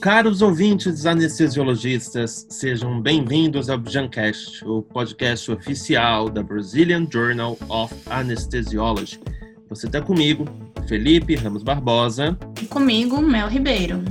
Caros ouvintes anestesiologistas, sejam bem-vindos ao Bjancast, o podcast oficial da Brazilian Journal of Anesthesiology. Você está comigo, Felipe Ramos Barbosa. E comigo, Mel Ribeiro.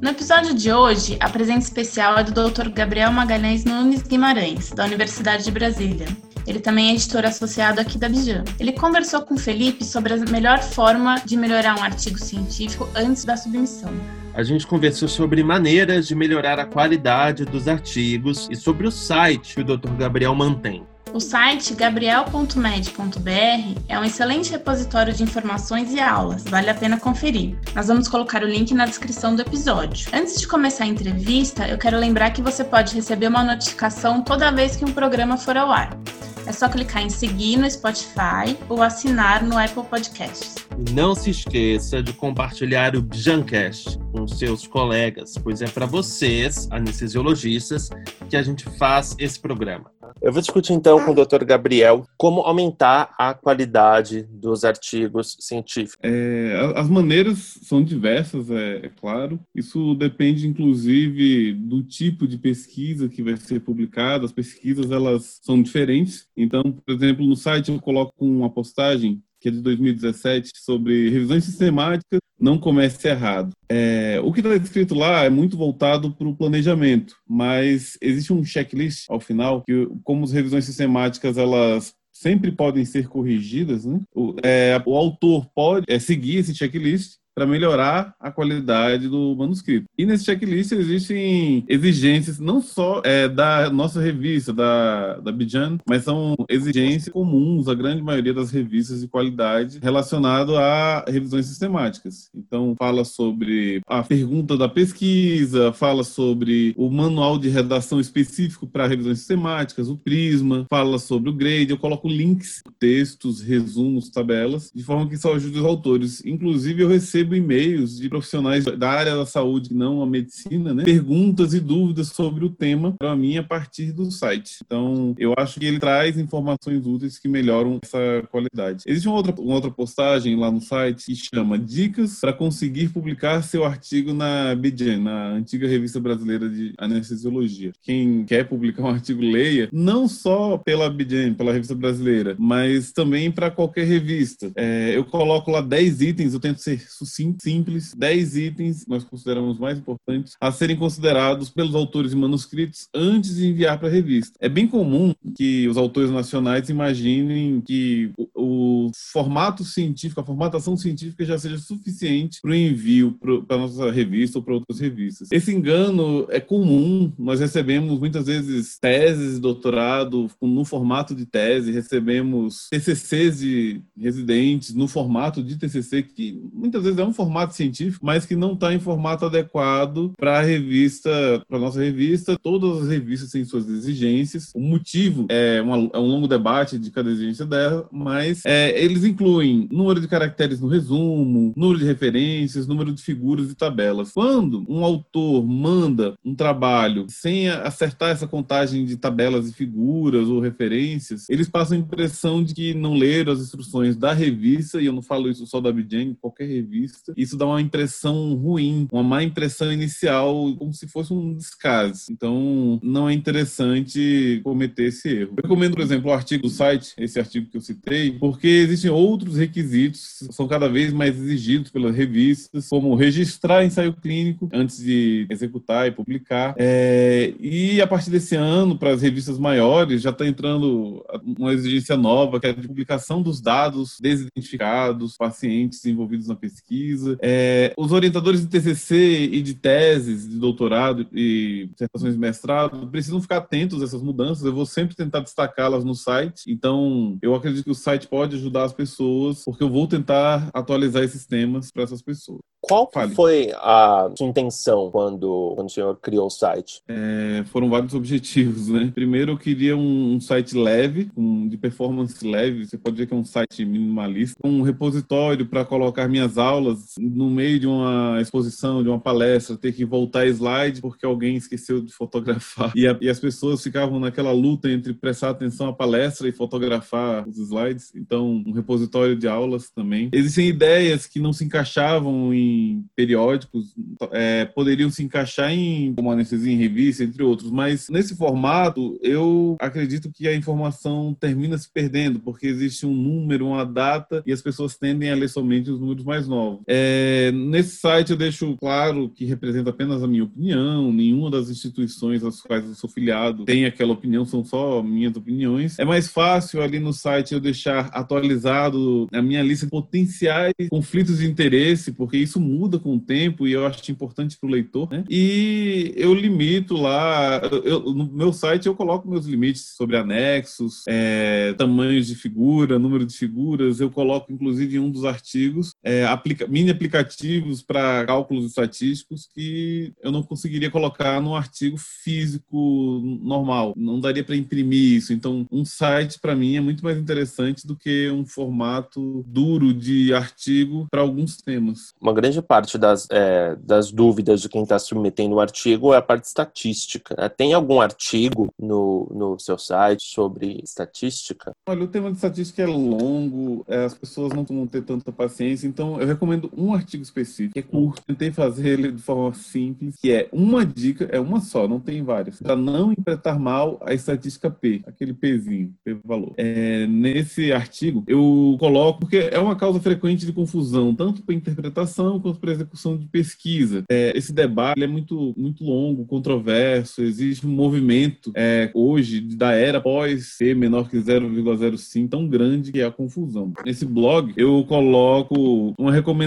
No episódio de hoje, a presença especial é do Dr. Gabriel Magalhães Nunes Guimarães, da Universidade de Brasília. Ele também é editor associado aqui da Bijan. Ele conversou com Felipe sobre a melhor forma de melhorar um artigo científico antes da submissão. A gente conversou sobre maneiras de melhorar a qualidade dos artigos e sobre o site que o Dr. Gabriel mantém. O site gabriel.med.br é um excelente repositório de informações e aulas, vale a pena conferir. Nós vamos colocar o link na descrição do episódio. Antes de começar a entrevista, eu quero lembrar que você pode receber uma notificação toda vez que um programa for ao ar. É só clicar em seguir no Spotify ou assinar no Apple Podcasts. Não se esqueça de compartilhar o Bjancast com seus colegas, pois é para vocês, anestesiologistas, que a gente faz esse programa. Eu vou discutir então com o Dr. Gabriel como aumentar a qualidade dos artigos científicos. É, as maneiras são diversas, é, é, claro. Isso depende, inclusive, do tipo de pesquisa que vai ser publicada. As pesquisas elas são diferentes. Então, por exemplo, no site eu coloco uma postagem que é de 2017, sobre revisões sistemáticas, não comece errado. É, o que está escrito lá é muito voltado para o planejamento, mas existe um checklist ao final que, como as revisões sistemáticas elas sempre podem ser corrigidas, né? o, é, o autor pode é, seguir esse checklist para melhorar a qualidade do manuscrito. E nesse checklist existem exigências não só é, da nossa revista, da, da Bijan, mas são exigências comuns à grande maioria das revistas de qualidade relacionado a revisões sistemáticas. Então, fala sobre a pergunta da pesquisa, fala sobre o manual de redação específico para revisões sistemáticas, o Prisma, fala sobre o grade. Eu coloco links, textos, resumos, tabelas, de forma que isso ajude os autores. Inclusive, eu recebo recebo e-mails de profissionais da área da saúde, não a medicina, né? Perguntas e dúvidas sobre o tema para mim a partir do site. Então, eu acho que ele traz informações úteis que melhoram essa qualidade. Existe uma outra, uma outra postagem lá no site que chama Dicas para conseguir publicar seu artigo na BGN, na antiga revista brasileira de anestesiologia. Quem quer publicar um artigo, leia, não só pela BGN, pela revista brasileira, mas também para qualquer revista. É, eu coloco lá 10 itens, eu tento ser simples, 10 itens nós consideramos mais importantes a serem considerados pelos autores de manuscritos antes de enviar para a revista. É bem comum que os autores nacionais imaginem que o, o formato científico, a formatação científica já seja suficiente para o envio para nossa revista ou para outras revistas. Esse engano é comum, nós recebemos muitas vezes teses de doutorado no formato de tese, recebemos TCCs de residentes no formato de TCC, que muitas vezes é um formato científico, mas que não está em formato adequado para a revista, para nossa revista. Todas as revistas têm suas exigências. O motivo é, uma, é um longo debate de cada exigência dela, mas é, eles incluem número de caracteres no resumo, número de referências, número de figuras e tabelas. Quando um autor manda um trabalho sem acertar essa contagem de tabelas e figuras ou referências, eles passam a impressão de que não leram as instruções da revista, e eu não falo isso só da Abidjan, qualquer revista vista. Isso dá uma impressão ruim, uma má impressão inicial, como se fosse um descaso. Então, não é interessante cometer esse erro. Eu recomendo, por exemplo, o artigo do site, esse artigo que eu citei, porque existem outros requisitos que são cada vez mais exigidos pelas revistas, como registrar ensaio clínico antes de executar e publicar. É, e a partir desse ano, para as revistas maiores, já está entrando uma exigência nova, que é a de publicação dos dados desidentificados, pacientes envolvidos na pesquisa pesquisa. É, os orientadores de TCC e de teses de doutorado e dissertações de mestrado precisam ficar atentos a essas mudanças. Eu vou sempre tentar destacá-las no site. Então, eu acredito que o site pode ajudar as pessoas, porque eu vou tentar atualizar esses temas para essas pessoas. Qual Fale. foi a sua intenção quando, quando o senhor criou o site? É, foram vários objetivos, né? Primeiro, eu queria um, um site leve, um, de performance leve. Você pode ver que é um site minimalista, um repositório para colocar minhas aulas no meio de uma exposição, de uma palestra, ter que voltar slide porque alguém esqueceu de fotografar. E, a, e, as pessoas ficavam naquela luta entre prestar atenção à palestra e fotografar os slides. Então, um repositório de aulas também. Existem ideias que não se encaixavam em periódicos, é, poderiam se encaixar em como anestesia em revista, entre outros. Mas nesse formato, eu acredito que a informação termina se perdendo, porque existe um número, uma data, e as pessoas tendem a ler somente os números mais novos. É, nesse site eu deixo claro que representa apenas a minha opinião, nenhuma das instituições às quais eu sou filiado tem aquela opinião, são só minhas opiniões. É mais fácil ali no site eu deixar atualizado a minha lista de potenciais conflitos de interesse, porque isso muda com o tempo e eu acho importante para o leitor. Né? E eu limito lá, eu, no meu site eu coloco meus limites sobre anexos, é, tamanhos de figura, número de figuras. Eu coloco, inclusive, em um dos artigos, é, aplica, mini aplicativos para cálculos estatísticos que eu não conseguiria colocar no artigo físico normal. Não daria para imprimir isso. Então, um site, para mim, é muito mais interessante do que um formato duro de artigo para alguns temas. Uma grande parte das, é, das dúvidas de quem está submetendo o artigo é a parte estatística. Né? Tem algum artigo no, no seu site sobre estatística? Olha, o tema de estatística é longo, é, as pessoas não vão ter tanta paciência, então eu recomendo um artigo específico, que é curto. Tentei fazer ele de forma simples, que é uma dica, é uma só, não tem várias, para não interpretar mal a estatística P, aquele Pzinho, P valor. É, nesse artigo, eu coloco, porque é uma causa frequente de confusão, tanto para interpretação quanto para execução de pesquisa. É, esse debate é muito, muito longo, controverso, existe um movimento é, hoje da era pós C menor que 0,05 tão grande que é a confusão. Nesse blog, eu coloco uma recomendação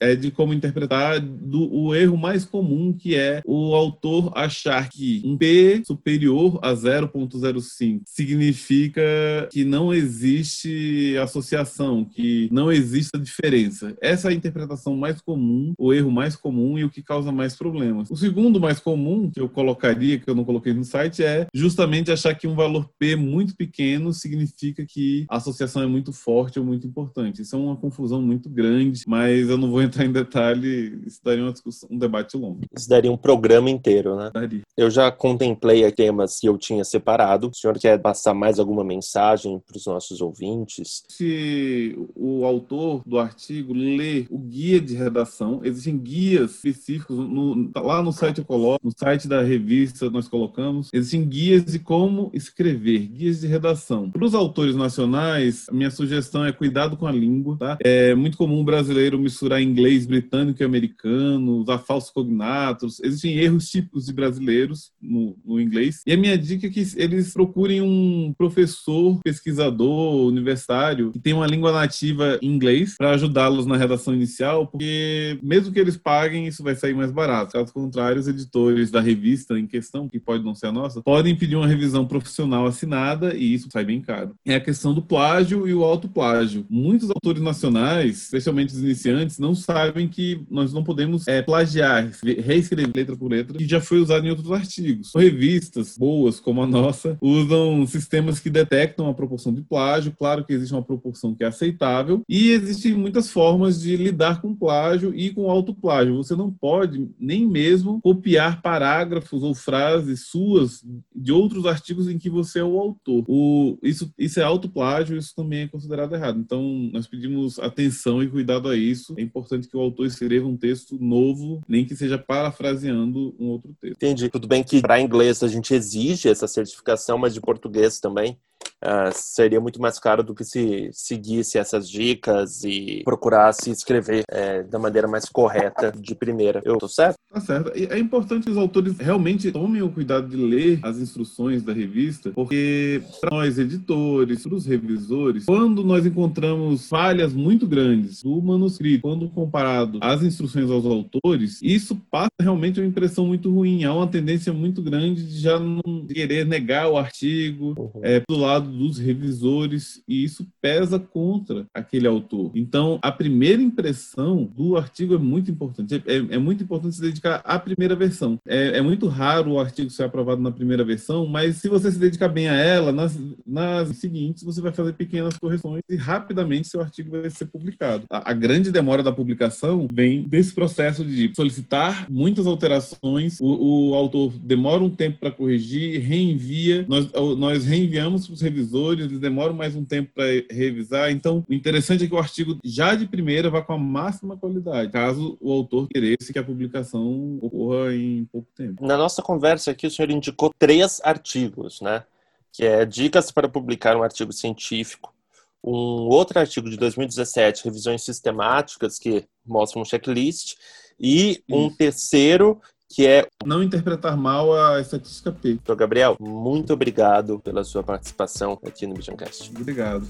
é, de como interpretar do, o erro mais comum, que é o autor achar que um P superior a 0,05 significa que não existe associação, que não existe diferença. Essa é a interpretação mais comum, o erro mais comum e o que causa mais problemas. O segundo mais comum que eu colocaria, que eu não coloquei no site, é justamente achar que um valor P muito pequeno significa que a associação é muito forte ou muito importante. Isso é uma confusão muito grande, mas eu não vou entrar em detalhe, isso daria uma discussão, um debate longo. Isso daria um programa inteiro, né? Daria. Eu já contemplei temas que eu tinha separado. O senhor quer passar mais alguma mensagem para os nossos ouvintes? Se o autor do artigo lê o guia de redação, existem guias específicos, no, lá no site eu coloco, no site da revista nós colocamos, existem guias de como escrever, guias de redação. Para os autores nacionais, a minha sugestão é cuidado com a língua, tá? É muito comum o brasileiro misturar inglês britânico e americano, usar falsos cognatos, existem erros típicos de brasileiros no, no inglês. E a minha dica é que eles procurem um professor, pesquisador, universitário, que tem uma língua nativa em inglês, para ajudá-los na redação inicial, porque mesmo que eles paguem, isso vai sair mais barato. Caso contrário, os editores da revista em questão, que pode não ser a nossa, podem pedir uma revisão profissional assinada e isso sai bem caro. É a questão do plágio e o autoplágio. Muitos autores nacionais, especialmente os iniciantes, não sabem que nós não podemos é, plagiar, reescrever letra por letra, que já foi usado em outros artigos. Revistas boas, como a nossa, usam sistemas que detectam a proporção de plágio. Claro que existe uma proporção que é aceitável e existem muitas formas de lidar com plágio e com autoplágio. Você não pode nem mesmo copiar parágrafos ou frases suas de outros artigos em que você é o autor. O, isso, isso é autoplágio, isso também é considerado errado. Então, nós pedimos atenção e cuidado a isso. É importante que o autor escreva um texto novo, nem que seja parafraseando um outro texto. Entendi. Tudo bem que para inglês a gente exige essa certificação, mas de português também uh, seria muito mais caro do que se seguisse essas dicas e procurasse escrever uh, da maneira mais correta de primeira. Eu tô certo? Tá certo. E é importante que os autores realmente tomem o cuidado de ler as instruções da revista, porque para nós editores, para os revisores, quando nós encontramos falhas muito grandes do manuscrito, quando comparado às instruções aos autores, isso passa realmente uma impressão muito ruim. Há uma tendência muito grande de já não querer negar o artigo uhum. é, do lado lado dos revisores e isso pesa contra aquele autor. Então, a primeira impressão do artigo é muito importante. É, é muito importante se dedicar à primeira versão. É, é, muito raro o artigo ser aprovado na primeira versão, mas se você se dedicar bem a ela, nas, nas seguintes você vai fazer pequenas correções e rapidamente seu artigo vai ser publicado. A, a grande demora da publicação vem desse processo de solicitar muitas alterações, o, o autor demora um tempo para corrigir, reenvia, nós, nós reenviamos para os revisores, eles demoram mais um tempo para revisar. Então, o interessante é que o artigo já de primeira vá com a máxima qualidade, caso o autor queresse que a publicação ocorra em pouco tempo. Na nossa conversa aqui, o senhor indicou três artigos, né? Que é Dicas para publicar um artigo científico, um outro artigo de 2017, Revisões Sistemáticas, que mostra um checklist, e um Isso. terceiro que é não interpretar mal a estatística P. Então, Gabriel, muito obrigado pela sua participação aqui no Visioncast. Obrigado.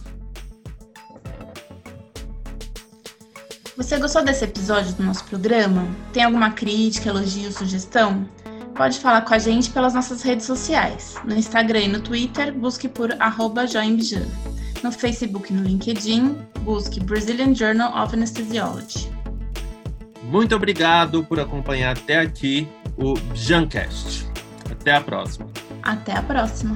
Você gostou desse episódio do nosso programa? Tem alguma crítica, elogio, sugestão? Pode falar com a gente pelas nossas redes sociais. No Instagram e no Twitter, busque por arroba No Facebook e no LinkedIn, busque Brazilian Journal of Anesthesiology. Muito obrigado por acompanhar até aqui o Jancast. Até a próxima. Até a próxima.